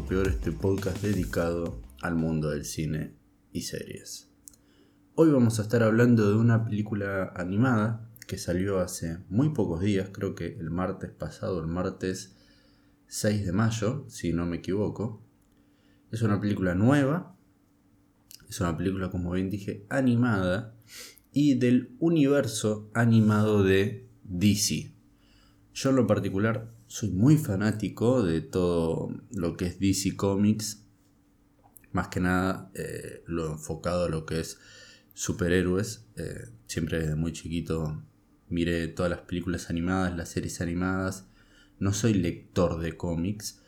peor, este podcast dedicado al mundo del cine y series. Hoy vamos a estar hablando de una película animada que salió hace muy pocos días, creo que el martes pasado, el martes 6 de mayo, si no me equivoco. Es una película nueva, es una película, como bien dije, animada y del universo animado de DC. Yo en lo particular soy muy fanático de todo lo que es DC Comics, más que nada eh, lo enfocado a lo que es superhéroes. Eh, siempre desde muy chiquito miré todas las películas animadas, las series animadas. No soy lector de cómics,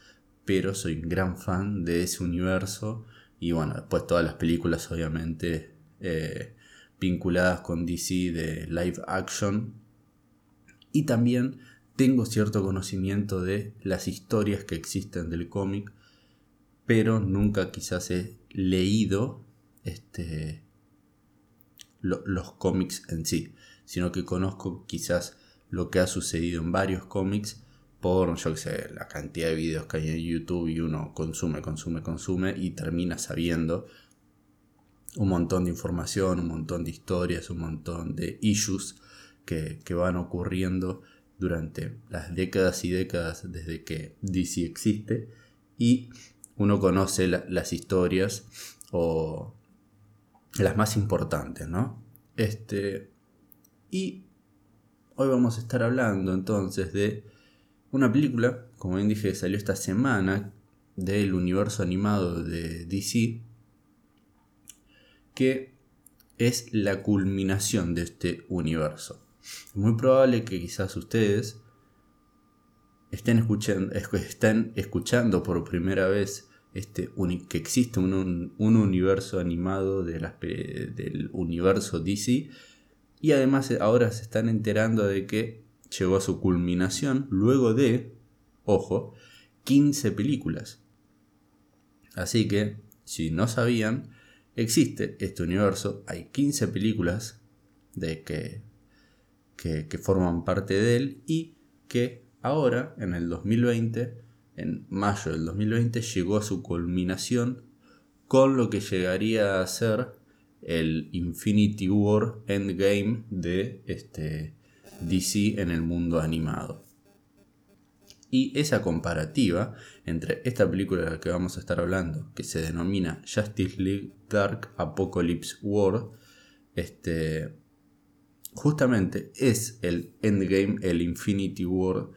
pero soy un gran fan de ese universo. Y bueno, después todas las películas obviamente eh, vinculadas con DC de live action. Y también tengo cierto conocimiento de las historias que existen del cómic, pero nunca quizás he leído este, los cómics en sí, sino que conozco quizás lo que ha sucedido en varios cómics por, yo que sé, la cantidad de videos que hay en YouTube y uno consume, consume, consume y termina sabiendo un montón de información, un montón de historias, un montón de issues que, que van ocurriendo durante las décadas y décadas desde que DC existe y uno conoce las historias o las más importantes, ¿no? Este, y hoy vamos a estar hablando entonces de una película, como bien dije, salió esta semana del universo animado de DC, que es la culminación de este universo. Es muy probable que quizás ustedes estén escuchando, estén escuchando por primera vez este, que existe un, universo animado de del universo DC y además ahora se están enterando de que llegó a su culminación luego de, ojo, 15 películas. Así que, si no sabían, existe este universo, hay 15 películas de que que, forman parte de él y que ahora, en el 2020, en mayo del 2020, llegó a su culminación con lo que llegaría a ser el Infinity War Endgame de este DC en el mundo animado. Y esa comparativa entre esta película de la que vamos a estar hablando, que se denomina Justice League Dark Apocalypse War, este, justamente es el Endgame, el Infinity War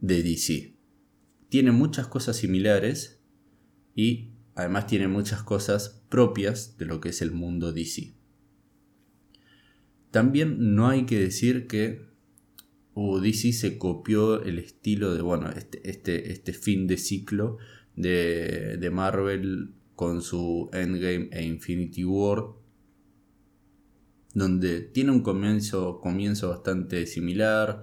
de DC. Tiene muchas cosas similares y además tiene muchas cosas propias de lo que es el mundo DC. También no hay que decir que uh, DC se copió el estilo de, bueno, este, este, este fin de ciclo de, de Marvel con su Endgame e Infinity War donde tiene un comienzo, comienzo bastante similar,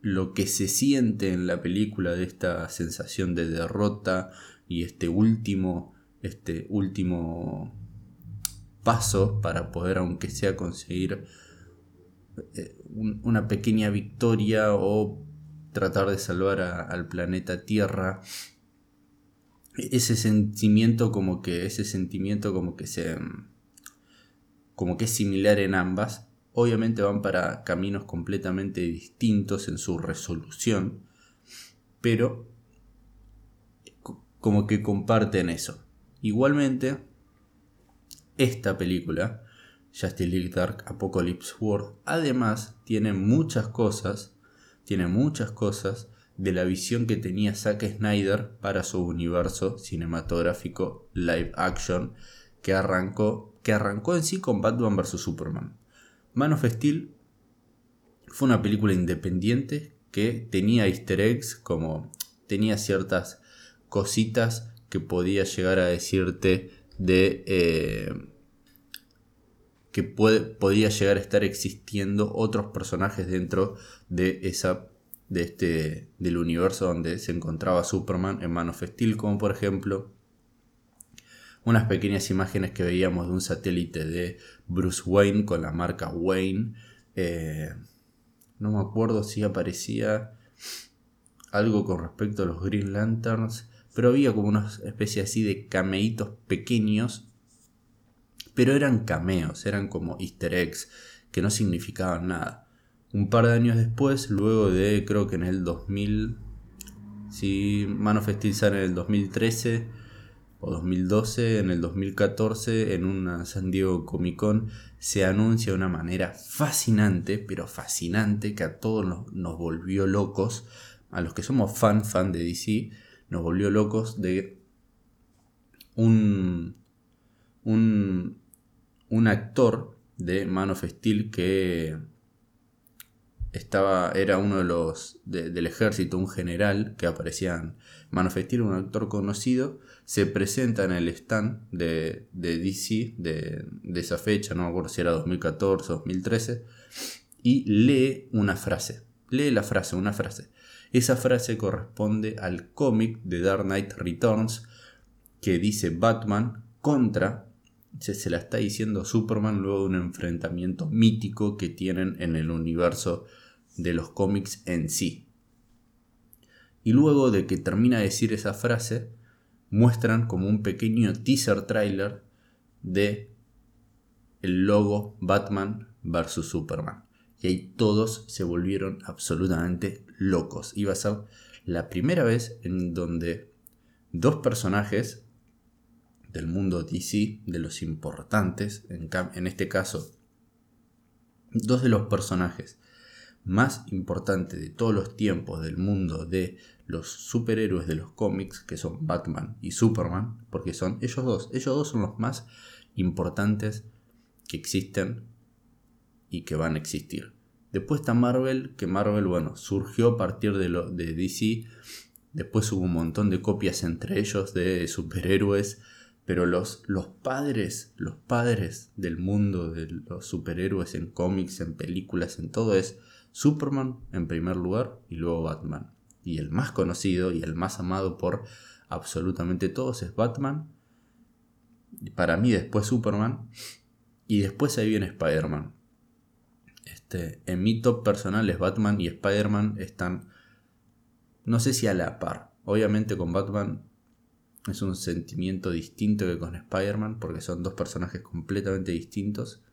lo que se siente en la película de esta sensación de derrota y este último, este último paso para poder, aunque sea conseguir eh, una pequeña victoria o tratar de salvar al planeta Tierra. Ese sentimiento como que, ese sentimiento como que se, como que es similar en ambas, obviamente van para caminos completamente distintos en su resolución, pero como que comparten eso. Igualmente, esta película, Justice League Dark Apocalypse War, además tiene muchas cosas, tiene muchas cosas de la visión que tenía Zack Snyder para su universo cinematográfico live action que arrancó que arrancó en sí con Batman vs. Superman. Man of Steel fue una película independiente que tenía easter eggs, como tenía ciertas cositas que podía llegar a decirte de eh, que puede, podía llegar a estar existiendo otros personajes dentro de esa de este del universo donde se encontraba Superman en Man of Steel como por ejemplo unas pequeñas imágenes que veíamos de un satélite de Bruce Wayne con la marca Wayne. Eh, no me acuerdo si aparecía algo con respecto a los Green Lanterns, pero había como una especie así de cameitos pequeños, pero eran cameos, eran como easter eggs que no significaban nada. Un par de años después, luego de creo que en el 2000, si sale en el 2013 o 2012, en el 2014, en una San Diego Comic Con, se anuncia de una manera fascinante, pero fascinante, que a todos nos, nos volvió locos, a los que somos fan, fan de DC, nos volvió locos de un, un, un actor de Man of Steel que estaba, era uno de los del ejército, un general que aparecía en Man of Steel, un actor conocido, se presenta en el stand de, DC de, esa fecha, no me acuerdo si era 2014 o 2013, y lee una frase, lee la frase, una frase. Esa frase corresponde al cómic de Dark Knight Returns que dice Batman contra, se, se la está diciendo Superman luego de un enfrentamiento mítico que tienen en el universo de los cómics en sí. Y luego de que termina de decir esa frase, muestran como un pequeño teaser trailer de el logo Batman vs Superman. Y ahí todos se volvieron absolutamente locos. Iba a ser la primera vez en donde dos personajes del mundo DC, de los importantes, en, en este caso, dos de los personajes más importantes de todos los tiempos del mundo de los superhéroes de los cómics, que son Batman y Superman, porque son ellos dos, ellos dos son los más importantes que existen y que van a existir. Después está Marvel, que Marvel, bueno, surgió a partir de, lo, de DC. Después hubo un montón de copias entre ellos de superhéroes. Pero los, los padres, los padres del mundo de los superhéroes en cómics, en películas, en todo es Superman en primer lugar y luego Batman. Y el más conocido y el más amado por absolutamente todos es Batman. Para mí después Superman. Y después ahí viene Spider-Man. Este, en mi top personal es Batman y Spider-Man están, no sé si a la par. Obviamente con Batman es un sentimiento distinto que con Spider-Man porque son dos personajes completamente distintos.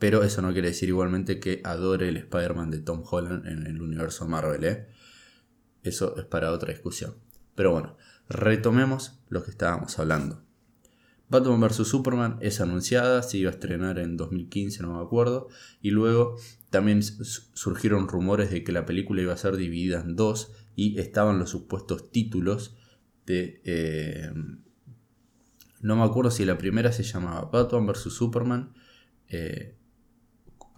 Pero eso no quiere decir igualmente que adore el Spider-Man de Tom Holland en el universo Marvel. ¿eh? Eso es para otra discusión. Pero bueno, retomemos lo que estábamos hablando. Batman vs. Superman es anunciada, se iba a estrenar en 2015, no me acuerdo. Y luego también surgieron rumores de que la película iba a ser dividida en dos y estaban los supuestos títulos de... Eh, no me acuerdo si la primera se llamaba Batman vs. Superman, eh,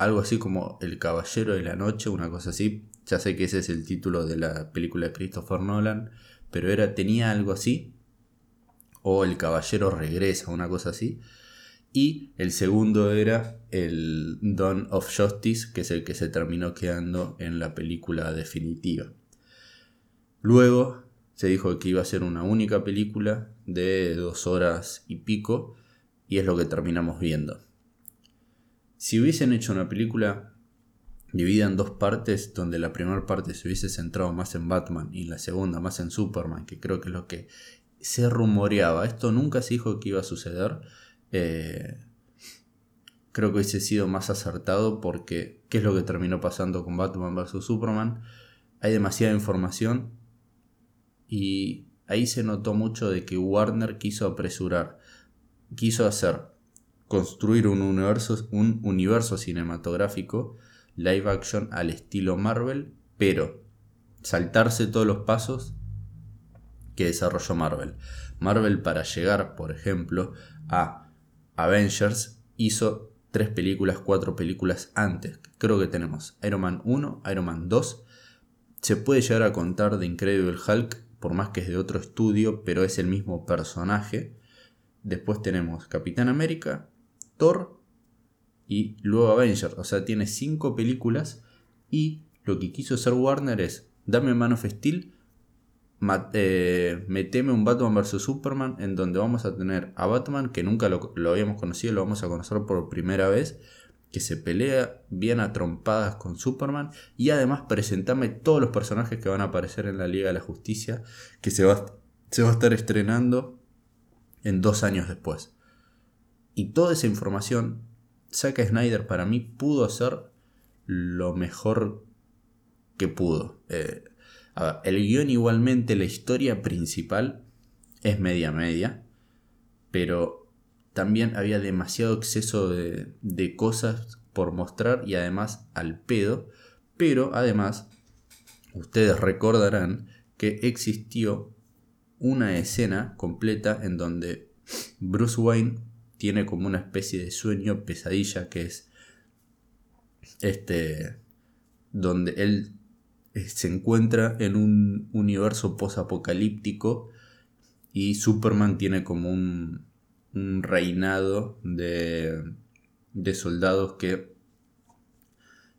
algo así como El Caballero de la Noche, una cosa así. Ya sé que ese es el título de la película de Christopher Nolan, pero era, tenía algo así o El Caballero Regresa, una cosa así. Y el segundo era el Dawn of Justice, que es el que se terminó quedando en la película definitiva. Luego se dijo que iba a ser una única película de dos horas y pico, y es lo que terminamos viendo. Si hubiesen hecho una película dividida en dos partes, donde la primera parte se hubiese centrado más en Batman y la segunda más en Superman, que creo que es lo que se rumoreaba, esto nunca se dijo que iba a suceder. Eh, creo que hubiese sido más acertado porque ¿qué es lo que terminó pasando con Batman vs. Superman? Hay demasiada información y ahí se notó mucho de que Warner quiso apresurar, quiso hacer, construir un universo, un universo cinematográfico live action al estilo Marvel, pero saltarse todos los pasos que desarrolló Marvel. Marvel para llegar, por ejemplo, a Avengers hizo tres películas, cuatro películas antes. Creo que tenemos Iron Man 1, Iron Man 2. Se puede llegar a contar de Incredible Hulk, por más que es de otro estudio, pero es el mismo personaje. Después tenemos Capitán América, Thor y luego Avengers. O sea, tiene cinco películas y lo que quiso hacer Warner es, dame Man of Steel, eh, meteme un Batman vs. Superman en donde vamos a tener a Batman, que nunca lo, habíamos conocido, lo vamos a conocer por primera vez, que se pelea bien a trompadas con Superman y además presentame todos los personajes que van a aparecer en la Liga de la Justicia que se va, se va a estar estrenando en dos años después. Y toda esa información, Zack Snyder para mí pudo hacer lo mejor que pudo. Eh, el guion igualmente, la historia principal es media media, pero también había demasiado exceso de, cosas por mostrar y además al pedo. Pero además, ustedes recordarán que existió una escena completa en donde Bruce Wayne tiene como una especie de sueño pesadilla que es este donde él eh, se encuentra en un universo posapocalíptico y Superman tiene como un un reinado de, de soldados que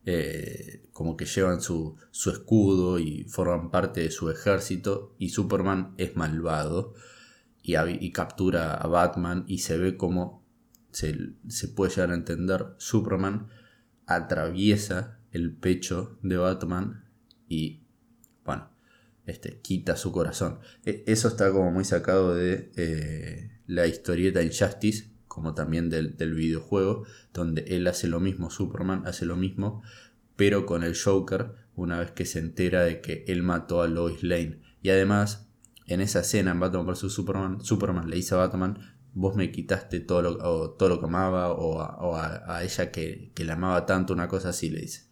eh, como que llevan su, su, escudo y forman parte de su ejército y Superman es malvado y, captura a Batman y se ve como se, se, puede llegar a entender Superman atraviesa el pecho de Batman y bueno este, quita su corazón e, eso está como muy sacado de eh, la historieta Injustice, como también del, videojuego, donde él hace lo mismo, Superman hace lo mismo, pero con el Joker, una vez que se entera de que él mató a Lois Lane. Y además, en esa escena en Batman vs. Superman, Superman le dice a Batman, vos me quitaste todo lo, todo lo que amaba, o, a, ella que, que la amaba tanto, una cosa así le dice.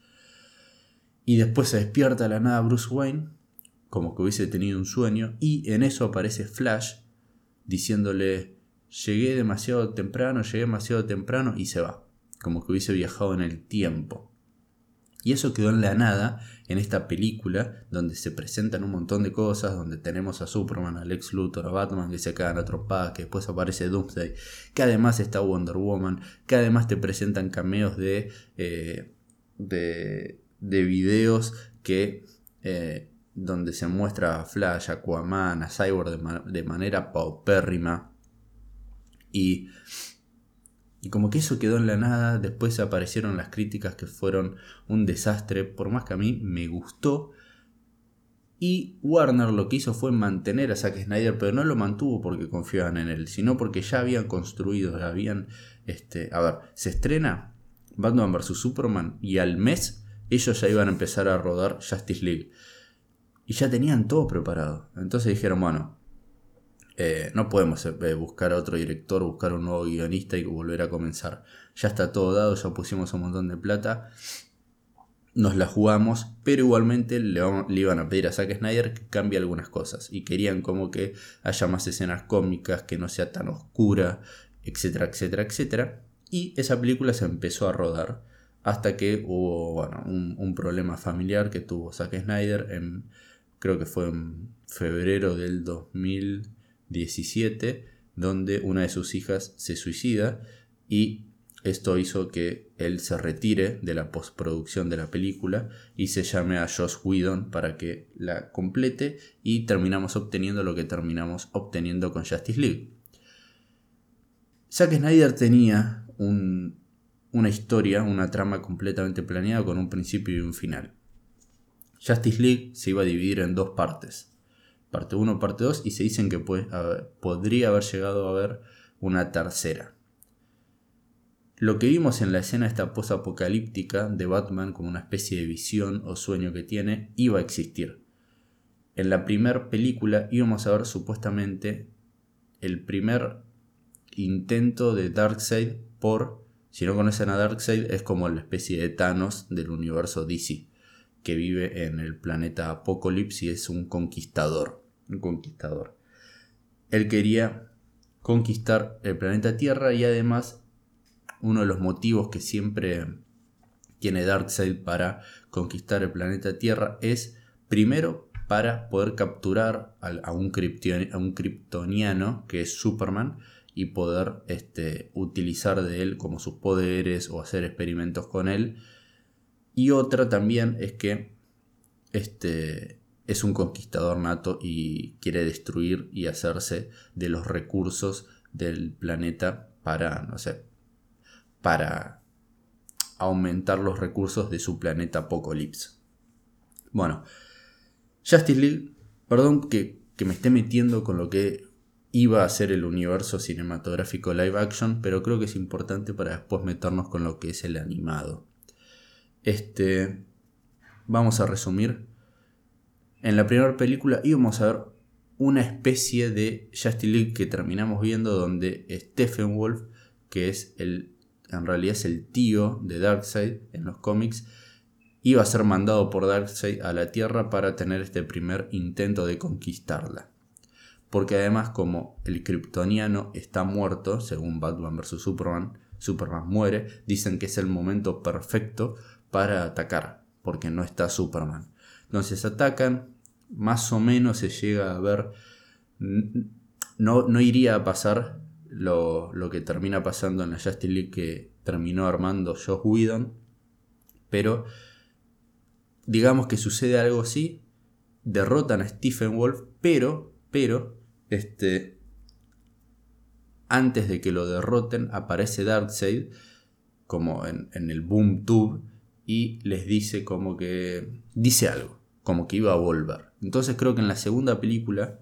Y después se despierta la nada Bruce Wayne, como que hubiese tenido un sueño, y en eso aparece Flash, diciéndole, llegué demasiado temprano, llegué demasiado temprano y se va, como que hubiese viajado en el tiempo. Y eso quedó en la nada en esta película donde se presentan un montón de cosas, donde tenemos a Superman, a Lex Luthor, a Batman que se cagan a trompadas, que después aparece Doomsday, que además está Wonder Woman, que además te presentan cameos de, eh, de, de, videos que eh, donde se muestra a Flash, Aquaman, a Cyborg de, manera paupérrima. Y, y como que eso quedó en la nada, después aparecieron las críticas que fueron un desastre, por más que a mí me gustó. Y Warner lo que hizo fue mantener a Zack Snyder, pero no lo mantuvo porque confiaban en él, sino porque ya habían construido, habían... Este, a ver, se estrena Batman vs. Superman y al mes ellos ya iban a empezar a rodar Justice League y ya tenían todo preparado. Entonces dijeron, bueno, eh, no podemos eh, buscar a otro director, buscar un nuevo guionista y volver a comenzar. Ya está todo dado, ya pusimos un montón de plata. Nos la jugamos, pero igualmente le, iban a pedir a Zack Snyder que cambie algunas cosas. Y querían como que haya más escenas cómicas, que no sea tan oscura, etcétera, etcétera, etcétera. Y esa película se empezó a rodar hasta que hubo bueno, un, problema familiar que tuvo Zack Snyder en creo que fue en febrero del 2017, donde una de sus hijas se suicida y esto hizo que él se retire de la postproducción de la película y se llame a Josh Whedon para que la complete y terminamos obteniendo lo que terminamos obteniendo con Justice League. Zack Snyder tenía una historia, una trama completamente planeada con un principio y un final. Justice League se iba a dividir en dos partes. Parte 1, parte 2 y se dicen que podría haber llegado a haber una tercera. Lo que vimos en la escena esta post-apocalíptica de Batman como una especie de visión o sueño que tiene iba a existir. En la primera película íbamos a ver supuestamente el primer intento de Darkseid por, si no conocen a Darkseid, es como la especie de Thanos del universo DC que vive en el planeta Apocalipsis y es un conquistador. Un conquistador. Él quería conquistar el planeta Tierra y además uno de los motivos que siempre tiene Darkseid para conquistar el planeta Tierra es primero para poder capturar a un, kryptoniano que es Superman y poder este, utilizar de él como sus poderes o hacer experimentos con él y otra también es que este, es un conquistador nato y quiere destruir y hacerse de los recursos del planeta para, no sé, para aumentar los recursos de su planeta Apocalypse. Bueno, Justice League, perdón que, que me esté metiendo con lo que iba a ser el universo cinematográfico live action, pero creo que es importante para después meternos con lo que es el animado. Este, vamos a resumir. En la primera película íbamos a ver una especie de Justice League que terminamos viendo donde Stephen Wolf, que es el, en realidad es el tío de Darkseid en los cómics, iba a ser mandado por Darkseid a la Tierra para tener este primer intento de conquistarla porque además como el kryptoniano está muerto, según Batman vs. Superman, Superman muere, dicen que es el momento perfecto para atacar, porque no está Superman. Entonces atacan, más o menos se llega a ver, no, no iría a pasar lo, lo, que termina pasando en la Justice League que terminó armando Josh Whedon, pero digamos que sucede algo así, derrotan a Stephen Wolf, pero, pero este, antes de que lo derroten, aparece Darkseid como en, el Boom Tube y les dice como que dice algo, como que iba a volver. Entonces creo que en la segunda película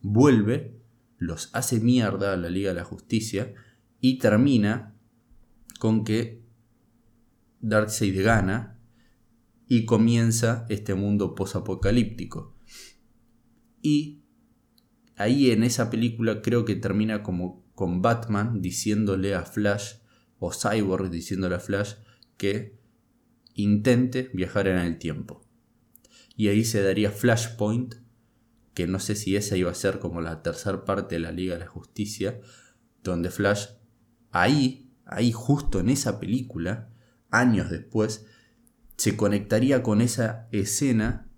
vuelve, los hace mierda a la Liga de la Justicia y termina con que Darkseid gana y comienza este mundo posapocalíptico. Y ahí en esa película creo que termina como con Batman diciéndole a Flash, o Cyborg diciéndole a Flash, que intente viajar en el tiempo. Y ahí se daría Flashpoint, que no sé si esa iba a ser como la tercera parte de la Liga de la Justicia, donde Flash, ahí, ahí justo en esa película, años después, se conectaría con esa escena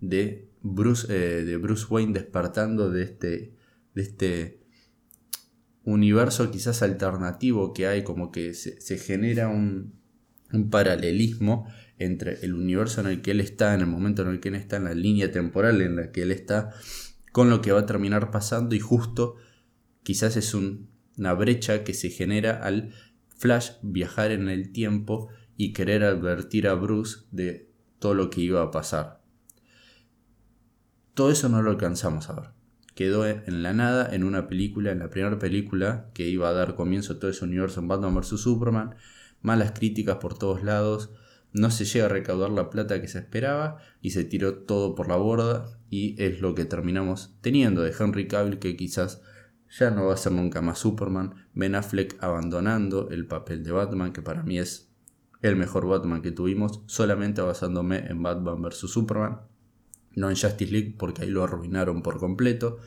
de Bruce, eh, de Bruce Wayne despertando de este, de este universo quizás alternativo que hay, como que se, genera un, un, paralelismo entre el universo en el que él está, en el momento en el que él está, en la línea temporal en la que él está, con lo que va a terminar pasando y justo quizás es una brecha que se genera al Flash viajar en el tiempo y querer advertir a Bruce de todo lo que iba a pasar. Todo eso no lo alcanzamos a ver. Quedó en la nada en una película, en la primera película que iba a dar comienzo a todo ese universo en Batman vs. Superman. Malas críticas por todos lados. No se llega a recaudar la plata que se esperaba y se tiró todo por la borda. Y es lo que terminamos teniendo de Henry Cavill, que quizás ya no va a ser nunca más Superman. Ben Affleck abandonando el papel de Batman, que para mí es el mejor Batman que tuvimos, solamente basándome en Batman vs. Superman no en Justice League porque ahí lo arruinaron por completo.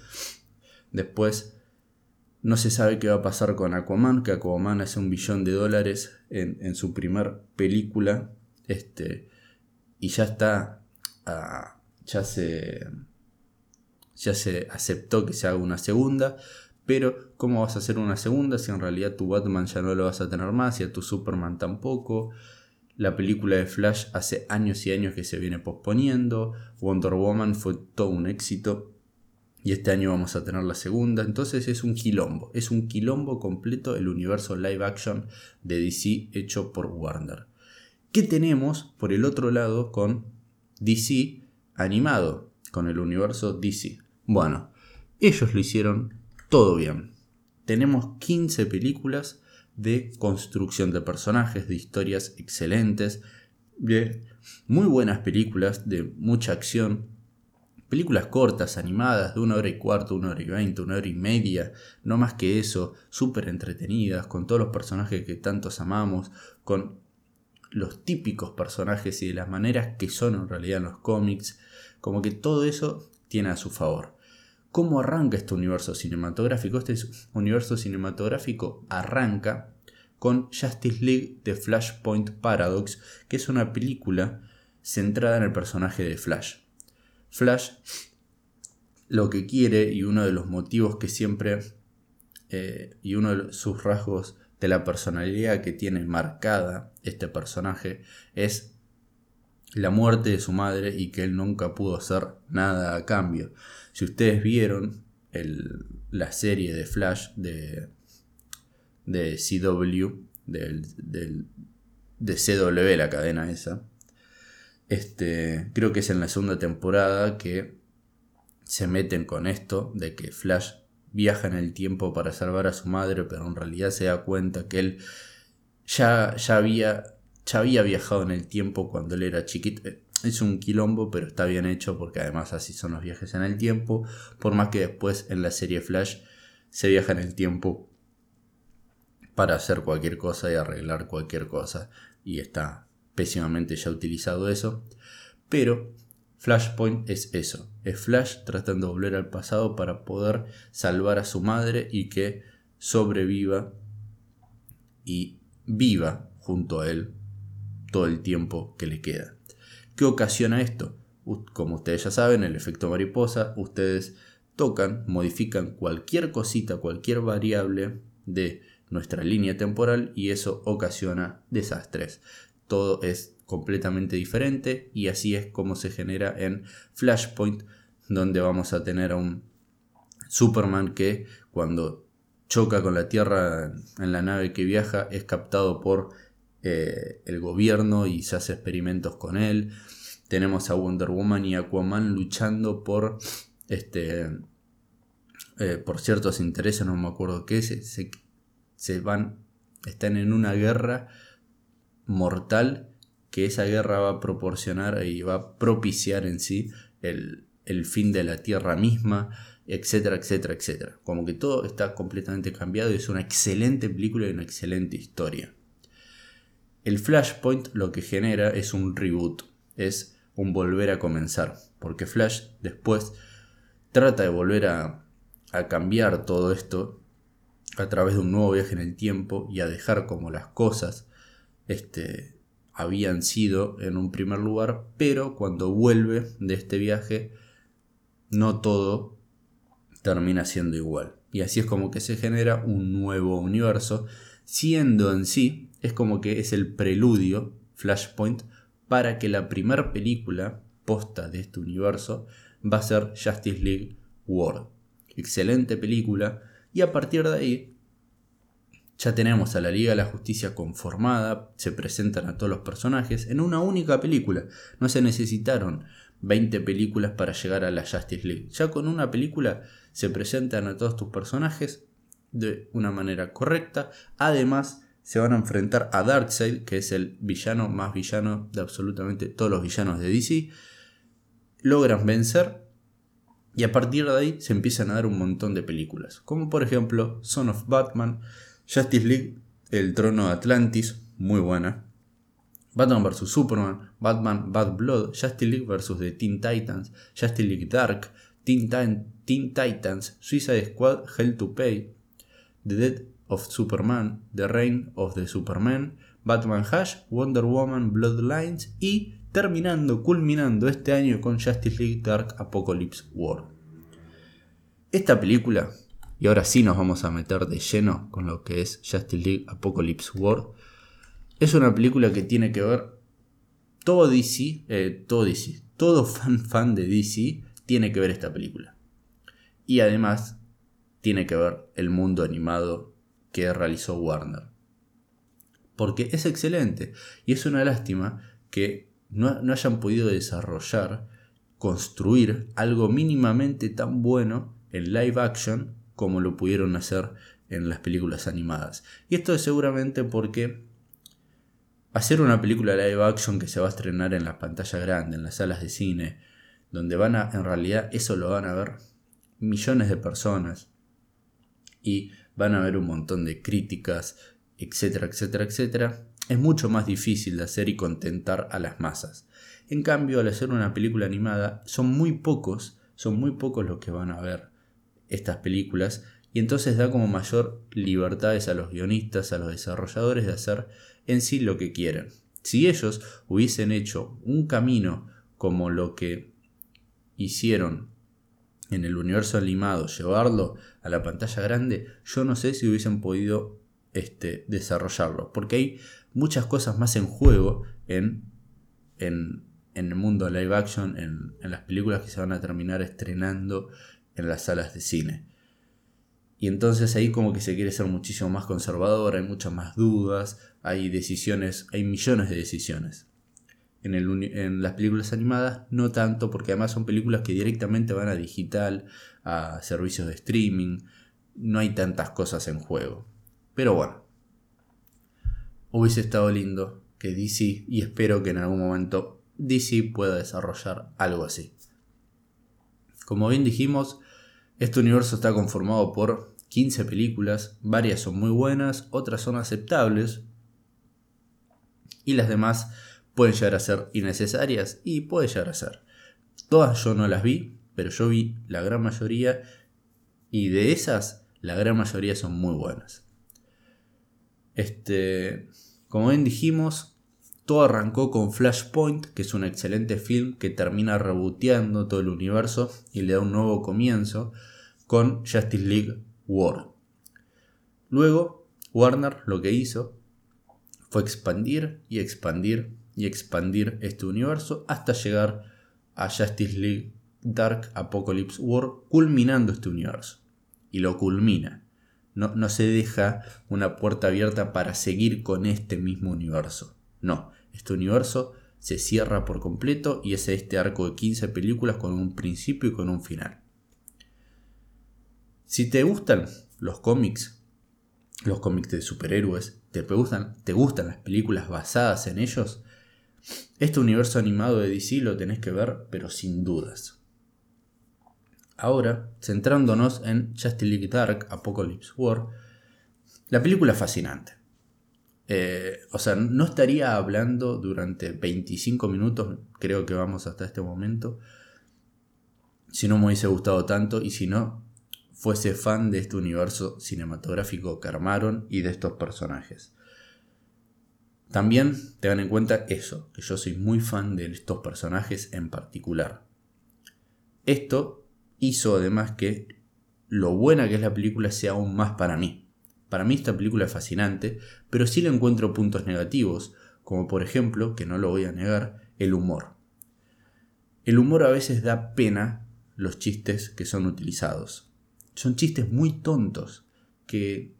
Después no se sabe qué va a pasar con Aquaman, que Aquaman hace un billón de dólares en, su primer película. Este, y ya está. Ah, ya se. Ya se aceptó que se haga una segunda. Pero, ¿cómo vas a hacer una segunda si en realidad tu Batman ya no lo vas a tener más y a tu Superman tampoco? La película de Flash hace años y años que se viene posponiendo. Wonder Woman fue todo un éxito. Y este año vamos a tener la segunda. Entonces es un quilombo. Es un quilombo completo el universo live action de DC hecho por Warner. ¿Qué tenemos por el otro lado con DC animado? Con el universo DC. Bueno, ellos lo hicieron todo bien. Tenemos 15 películas de construcción de personajes, de historias excelentes, de muy buenas películas, de mucha acción. Películas cortas, animadas, de una hora y cuarto, una hora y veinte, una hora y media, no más que eso, súper entretenidas, con todos los personajes que tantos amamos, con los típicos personajes y de las maneras que son en realidad en los cómics, como que todo eso tiene a su favor. ¿Cómo arranca este universo cinematográfico? Este universo cinematográfico arranca con Justice League The Flashpoint Paradox, que es una película centrada en el personaje de Flash. Flash lo que quiere y uno de los motivos que siempre eh, y uno de sus rasgos la personalidad que tiene marcada este personaje es la muerte de su madre y que él nunca pudo hacer nada a cambio. Si ustedes vieron la serie de Flash de, de CW, del, de CW, la cadena esa. Este, creo que es en la segunda temporada que se meten con esto de que Flash viaja en el tiempo para salvar a su madre, pero en realidad se da cuenta que él ya, ya, había, ya había viajado en el tiempo cuando él era chiquito. Es un quilombo, pero está bien hecho porque además así son los viajes en el tiempo. Por más que después en la serie Flash se viaja en el tiempo para hacer cualquier cosa y arreglar cualquier cosa. Y está pésimamente ya utilizado eso. Pero Flashpoint es eso. Es Flash tratando de volver al pasado para poder salvar a su madre y que sobreviva y viva junto a él todo el tiempo que le queda. ¿Qué ocasiona esto? Como ustedes ya saben, el efecto mariposa, ustedes tocan, modifican cualquier cosita, cualquier variable de nuestra línea temporal y eso ocasiona desastres. Todo es completamente diferente y así es como se genera en Flashpoint, donde vamos a tener a un Superman que cuando choca con la Tierra en la nave que viaja es captado por eh, el gobierno y se hace experimentos con él. Tenemos a Wonder Woman y Aquaman luchando por este eh, por ciertos intereses, no me acuerdo qué, se, se, van, están en una guerra mortal que esa guerra va a proporcionar y va a propiciar en sí el, el fin de la Tierra misma, etcétera, etcétera, etcétera. Como que todo está completamente cambiado y es una excelente película y una excelente historia. El Flashpoint lo que genera es un reboot, es un volver a comenzar, porque Flash después trata de volver a, a cambiar todo esto a través de un nuevo viaje en el tiempo y a dejar como las cosas este, habían sido en un primer lugar, pero cuando vuelve de este viaje no todo termina siendo igual. Y así es como que se genera un nuevo universo, siendo en sí, es como que es el preludio, Flashpoint, para que la primera película posta de este universo va a ser Justice League World excelente película, y a partir de ahí ya tenemos a la Liga de la Justicia conformada, se presentan a todos los personajes en una única película, no se necesitaron 20 películas para llegar a la Justice League, ya con una película se presentan a todos tus personajes de una manera correcta, además se van a enfrentar a Darkseid, que es el villano más villano de absolutamente todos los villanos de DC, logran vencer y a partir de ahí se empiezan a dar un montón de películas, como por ejemplo Son of Batman, Justice League, El Trono de Atlantis, muy buena, Batman vs. Superman, Batman Bad Blood, Justice League vs. The Teen Titans, Justice League Dark, Teen, Titans, Suicide Squad, Hell to Pay, The Death of Superman, The Reign of the Superman, Batman Hash, Wonder Woman Bloodlines y terminando, culminando este año con Justice League Dark Apocalypse War. Esta película, y ahora sí nos vamos a meter de lleno con lo que es Justice League Apocalypse War, es una película que tiene que ver todo DC, eh, todo DC, todo fan fan de DC tiene que ver esta película. Y además tiene que ver el mundo animado que realizó Warner. Porque es excelente y es una lástima que no, hayan podido desarrollar, construir algo mínimamente tan bueno en live action como lo pudieron hacer en las películas animadas. Y esto es seguramente porque hacer una película live action que se va a estrenar en la pantalla grande, en las salas de cine, donde van a, en realidad eso lo van a ver millones de personas y van a ver un montón de críticas, etcétera, etcétera, etcétera, es mucho más difícil de hacer y contentar a las masas. En cambio, al hacer una película animada, son muy pocos, son muy pocos los que van a ver estas películas y entonces da como mayor libertades a los guionistas, a los desarrolladores de hacer en sí lo que quieren. Si ellos hubiesen hecho un camino como lo que hicieron en el universo animado, llevarlo a la pantalla grande, yo no sé si hubiesen podido este, desarrollarlo, porque hay muchas cosas más en juego en, en, el mundo live action, en, las películas que se van a terminar estrenando en las salas de cine. Y entonces ahí como que se quiere ser muchísimo más conservador, hay muchas más dudas, hay decisiones, hay millones de decisiones. En, en, las películas animadas no tanto, porque además son películas que directamente van a digital, a servicios de streaming, no hay tantas cosas en juego. Pero bueno, hubiese estado lindo que DC, y espero que en algún momento DC pueda desarrollar algo así. Como bien dijimos, este universo está conformado por 15 películas, varias son muy buenas, otras son aceptables, y las demás pueden llegar a ser innecesarias y puede llegar a ser. Todas yo no las vi, pero yo vi la gran mayoría y de esas la gran mayoría son muy buenas. Este, como bien dijimos, todo arrancó con Flashpoint, que es un excelente film que termina reboteando todo el universo y le da un nuevo comienzo con Justice League War. Luego, Warner lo que hizo fue expandir y expandir y expandir este universo hasta llegar a Justice League Dark Apocalypse War, culminando este universo. Y lo culmina. No, no se deja una puerta abierta para seguir con este mismo universo. No, este universo se cierra por completo y es este arco de 15 películas con un principio y con un final. Si te gustan los cómics, los cómics de superhéroes, te gustan, te gustan las películas basadas en ellos, este universo animado de DC lo tenés que ver, pero sin dudas. Ahora, centrándonos en Justice League Dark Apocalypse War, la película es fascinante. Eh, o sea, no estaría hablando durante 25 minutos, creo que vamos hasta este momento, si no me hubiese gustado tanto y si no fuese fan de este universo cinematográfico que armaron y de estos personajes. También tengan en cuenta eso, que yo soy muy fan de estos personajes en particular. Esto hizo además que lo buena que es la película sea aún más para mí. Para mí esta película es fascinante, pero sí le encuentro puntos negativos, como por ejemplo, que no lo voy a negar, el humor. El humor a veces da pena los chistes que son utilizados. Son chistes muy tontos, que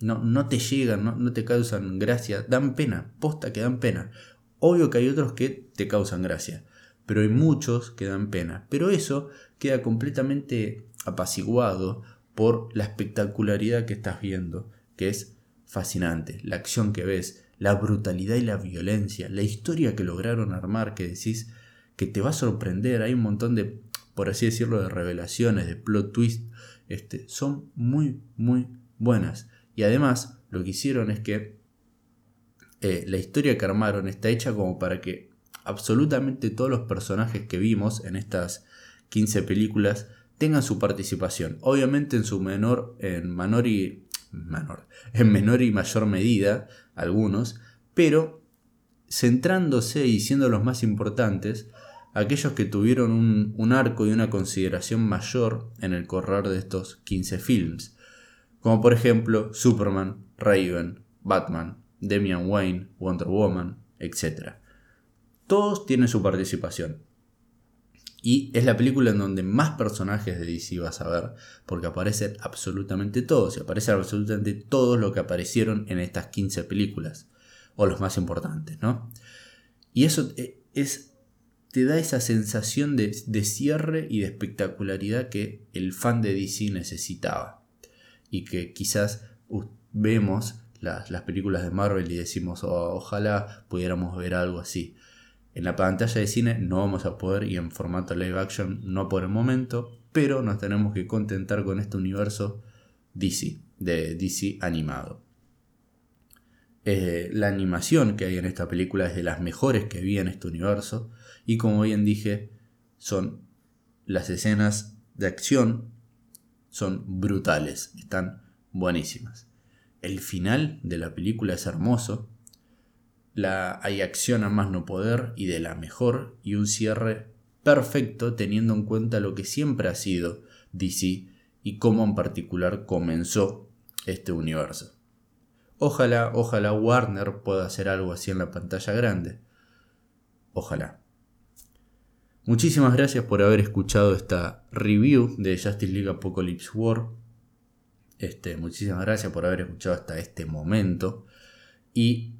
no, no te llegan, no, no te causan gracia, dan pena, posta que dan pena. Obvio que hay otros que te causan gracia, pero hay muchos que dan pena. Pero eso queda completamente apaciguado por la espectacularidad que estás viendo, que es fascinante, la acción que ves, la brutalidad y la violencia, la historia que lograron armar, que decís que te va a sorprender, hay un montón de, por así decirlo, de revelaciones, de plot twist, este, son muy, muy buenas. Y además, lo que hicieron es que eh, la historia que armaron está hecha como para que absolutamente todos los personajes que vimos en estas 15 películas tengan su participación. Obviamente en su menor, en menor y menor, en menor y mayor medida, algunos, pero centrándose y siendo los más importantes, aquellos que tuvieron un, arco y una consideración mayor en el correr de estos 15 films como por ejemplo Superman, Raven, Batman, Damian Wayne, Wonder Woman, etc. Todos tienen su participación. Y es la película en donde más personajes de DC vas a ver, porque aparecen absolutamente todos, y aparecen absolutamente todos los que aparecieron en estas 15 películas, o los más importantes, ¿no? Y eso eh, es, te da esa sensación de, de cierre y de espectacularidad que el fan de DC necesitaba y que quizás vemos las, películas de Marvel y decimos oh, ojalá pudiéramos ver algo así. En la pantalla de cine no vamos a poder y en formato live action no por el momento, pero nos tenemos que contentar con este universo DC, de DC animado. Eh, la animación que hay en esta película es de las mejores que vi en este universo y como bien dije son las escenas de acción son brutales, están buenísimas. El final de la película es hermoso, la, hay acción a más no poder y de la mejor y un cierre perfecto teniendo en cuenta lo que siempre ha sido DC y cómo en particular comenzó este universo. Ojalá, ojalá Warner pueda hacer algo así en la pantalla grande. Ojalá. Muchísimas gracias por haber escuchado esta review de Justice League Apocalypse War. Este, muchísimas gracias por haber escuchado hasta este momento. Y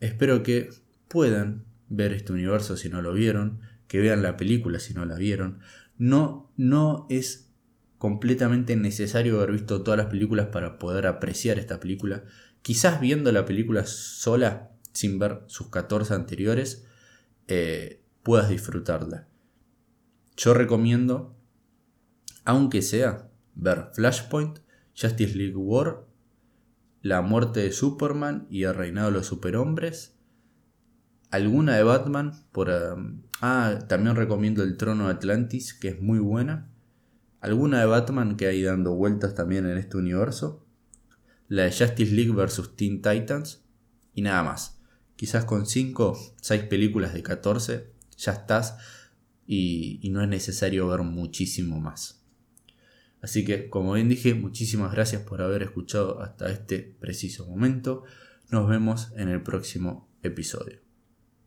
espero que puedan ver este universo si no lo vieron, que vean la película si no la vieron. No, no es completamente necesario haber visto todas las películas para poder apreciar esta película. Quizás viendo la película sola, sin ver sus 14 anteriores, eh, puedas disfrutarla. Yo recomiendo, aunque sea, ver Flashpoint, Justice League War, La muerte de Superman y El reinado de los superhombres, alguna de Batman, por, um, ah, también recomiendo El trono de Atlantis, que es muy buena, alguna de Batman que hay dando vueltas también en este universo, la de Justice League vs. Teen Titans y nada más. Quizás con 5, 6 películas de 14 ya estás y, y no es necesario ver muchísimo más. Así que, como bien dije, muchísimas gracias por haber escuchado hasta este preciso momento. Nos vemos en el próximo episodio.